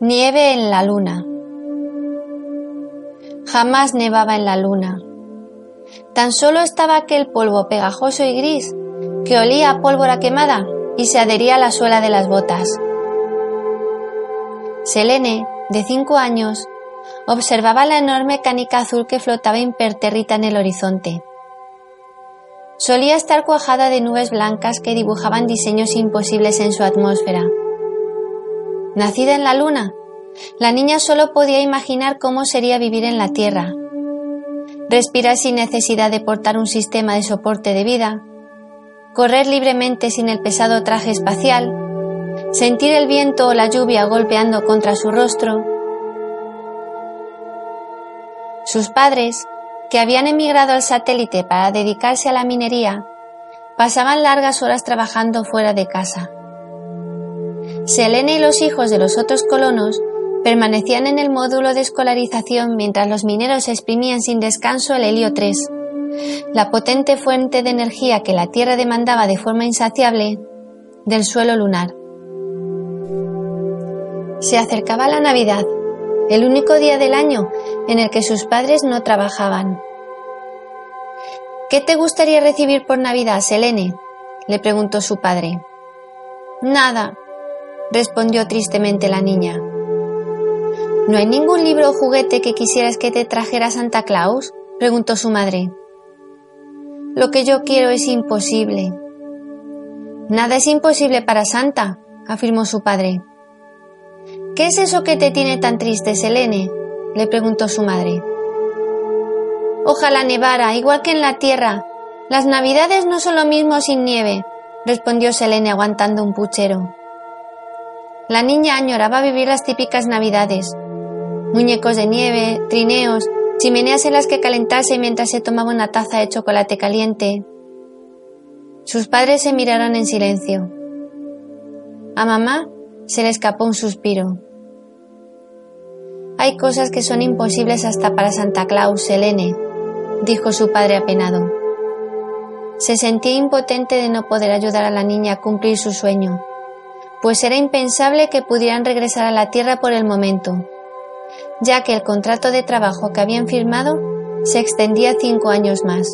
Nieve en la luna. Jamás nevaba en la luna. Tan solo estaba aquel polvo pegajoso y gris que olía a pólvora quemada y se adhería a la suela de las botas. Selene, de cinco años, observaba la enorme canica azul que flotaba impertérrita en el horizonte. Solía estar cuajada de nubes blancas que dibujaban diseños imposibles en su atmósfera. Nacida en la luna, la niña solo podía imaginar cómo sería vivir en la Tierra. Respirar sin necesidad de portar un sistema de soporte de vida, correr libremente sin el pesado traje espacial, sentir el viento o la lluvia golpeando contra su rostro. Sus padres, que habían emigrado al satélite para dedicarse a la minería, pasaban largas horas trabajando fuera de casa. Selene y los hijos de los otros colonos permanecían en el módulo de escolarización mientras los mineros exprimían sin descanso el helio 3 la potente fuente de energía que la Tierra demandaba de forma insaciable del suelo lunar. Se acercaba la Navidad, el único día del año en el que sus padres no trabajaban. ¿Qué te gustaría recibir por Navidad, Selene? le preguntó su padre. Nada, respondió tristemente la niña. ¿No hay ningún libro o juguete que quisieras que te trajera Santa Claus? preguntó su madre. Lo que yo quiero es imposible. Nada es imposible para Santa, afirmó su padre. ¿Qué es eso que te tiene tan triste, Selene? le preguntó su madre. Ojalá nevara, igual que en la tierra. Las navidades no son lo mismo sin nieve, respondió Selene aguantando un puchero. La niña añoraba vivir las típicas navidades. Muñecos de nieve, trineos, chimeneas en las que calentarse mientras se tomaba una taza de chocolate caliente. Sus padres se miraron en silencio. A mamá se le escapó un suspiro. Hay cosas que son imposibles hasta para Santa Claus, Selene, dijo su padre apenado. Se sentía impotente de no poder ayudar a la niña a cumplir su sueño, pues era impensable que pudieran regresar a la Tierra por el momento ya que el contrato de trabajo que habían firmado se extendía cinco años más.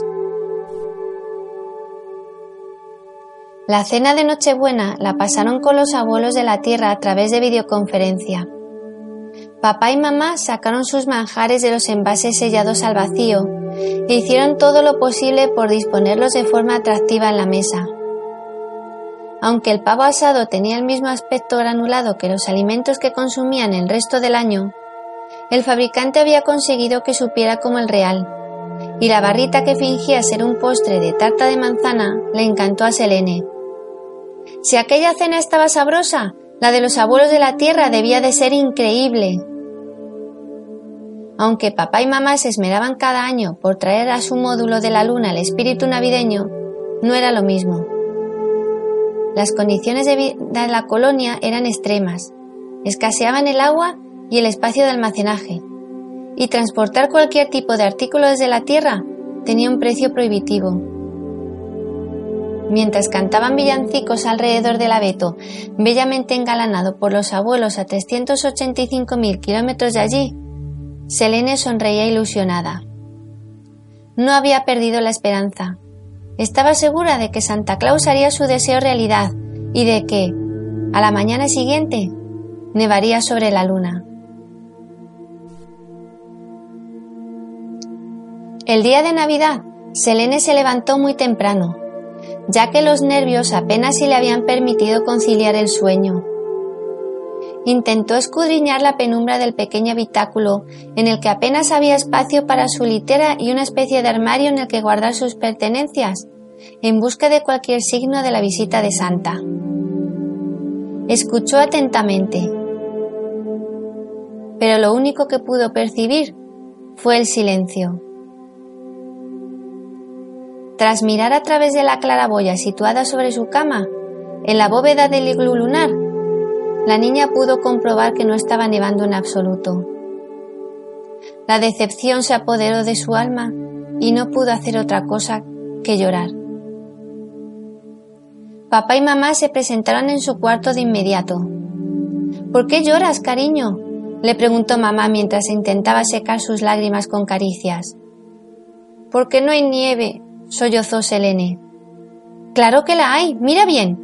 La cena de Nochebuena la pasaron con los abuelos de la tierra a través de videoconferencia. Papá y mamá sacaron sus manjares de los envases sellados al vacío e hicieron todo lo posible por disponerlos de forma atractiva en la mesa. Aunque el pavo asado tenía el mismo aspecto granulado que los alimentos que consumían el resto del año, el fabricante había conseguido que supiera como el real, y la barrita que fingía ser un postre de tarta de manzana le encantó a Selene. Si aquella cena estaba sabrosa, la de los abuelos de la tierra debía de ser increíble. Aunque papá y mamá se esmeraban cada año por traer a su módulo de la luna el espíritu navideño, no era lo mismo. Las condiciones de vida en la colonia eran extremas. Escaseaban el agua y el espacio de almacenaje, y transportar cualquier tipo de artículo desde la tierra tenía un precio prohibitivo. Mientras cantaban villancicos alrededor del abeto, bellamente engalanado por los abuelos a 385.000 kilómetros de allí, Selene sonreía ilusionada. No había perdido la esperanza. Estaba segura de que Santa Claus haría su deseo realidad y de que, a la mañana siguiente, nevaría sobre la luna. El día de Navidad, Selene se levantó muy temprano, ya que los nervios apenas si le habían permitido conciliar el sueño. Intentó escudriñar la penumbra del pequeño habitáculo, en el que apenas había espacio para su litera y una especie de armario en el que guardar sus pertenencias, en busca de cualquier signo de la visita de Santa. Escuchó atentamente, pero lo único que pudo percibir fue el silencio. Tras mirar a través de la claraboya situada sobre su cama, en la bóveda del iglú lunar, la niña pudo comprobar que no estaba nevando en absoluto. La decepción se apoderó de su alma y no pudo hacer otra cosa que llorar. Papá y mamá se presentaron en su cuarto de inmediato. ¿Por qué lloras, cariño? le preguntó mamá mientras intentaba secar sus lágrimas con caricias. Porque no hay nieve, sollozó Selene. Claro que la hay, mira bien,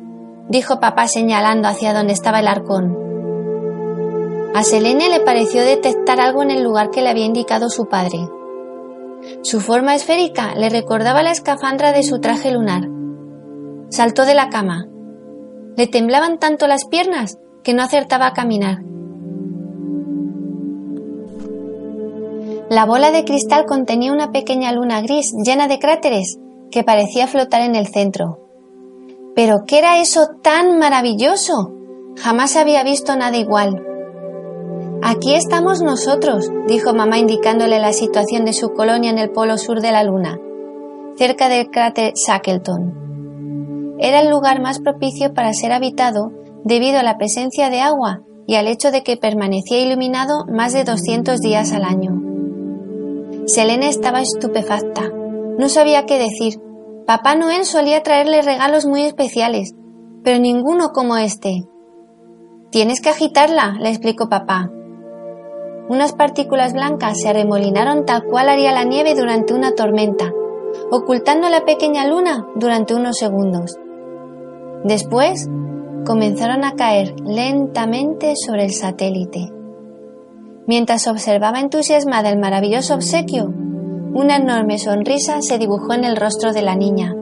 dijo papá señalando hacia donde estaba el arcón. A Selene le pareció detectar algo en el lugar que le había indicado su padre. Su forma esférica le recordaba la escafandra de su traje lunar. Saltó de la cama. Le temblaban tanto las piernas que no acertaba a caminar. La bola de cristal contenía una pequeña luna gris llena de cráteres que parecía flotar en el centro. ¿Pero qué era eso tan maravilloso? Jamás había visto nada igual. Aquí estamos nosotros, dijo mamá indicándole la situación de su colonia en el polo sur de la Luna, cerca del cráter Shackleton. Era el lugar más propicio para ser habitado debido a la presencia de agua y al hecho de que permanecía iluminado más de 200 días al año. Selene estaba estupefacta. No sabía qué decir. Papá Noel solía traerle regalos muy especiales, pero ninguno como este. Tienes que agitarla, le explicó papá. Unas partículas blancas se arremolinaron tal cual haría la nieve durante una tormenta, ocultando la pequeña luna durante unos segundos. Después comenzaron a caer lentamente sobre el satélite. Mientras observaba entusiasmada el maravilloso obsequio, una enorme sonrisa se dibujó en el rostro de la niña.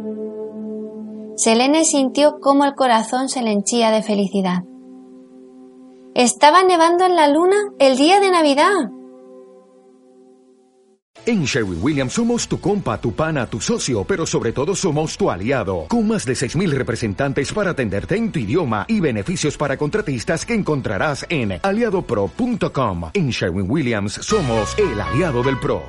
Selene sintió cómo el corazón se le henchía de felicidad. Estaba nevando en la luna el día de Navidad. En Sherwin Williams somos tu compa, tu pana, tu socio, pero sobre todo somos tu aliado, con más de 6.000 representantes para atenderte en tu idioma y beneficios para contratistas que encontrarás en aliadopro.com. En Sherwin Williams somos el aliado del PRO.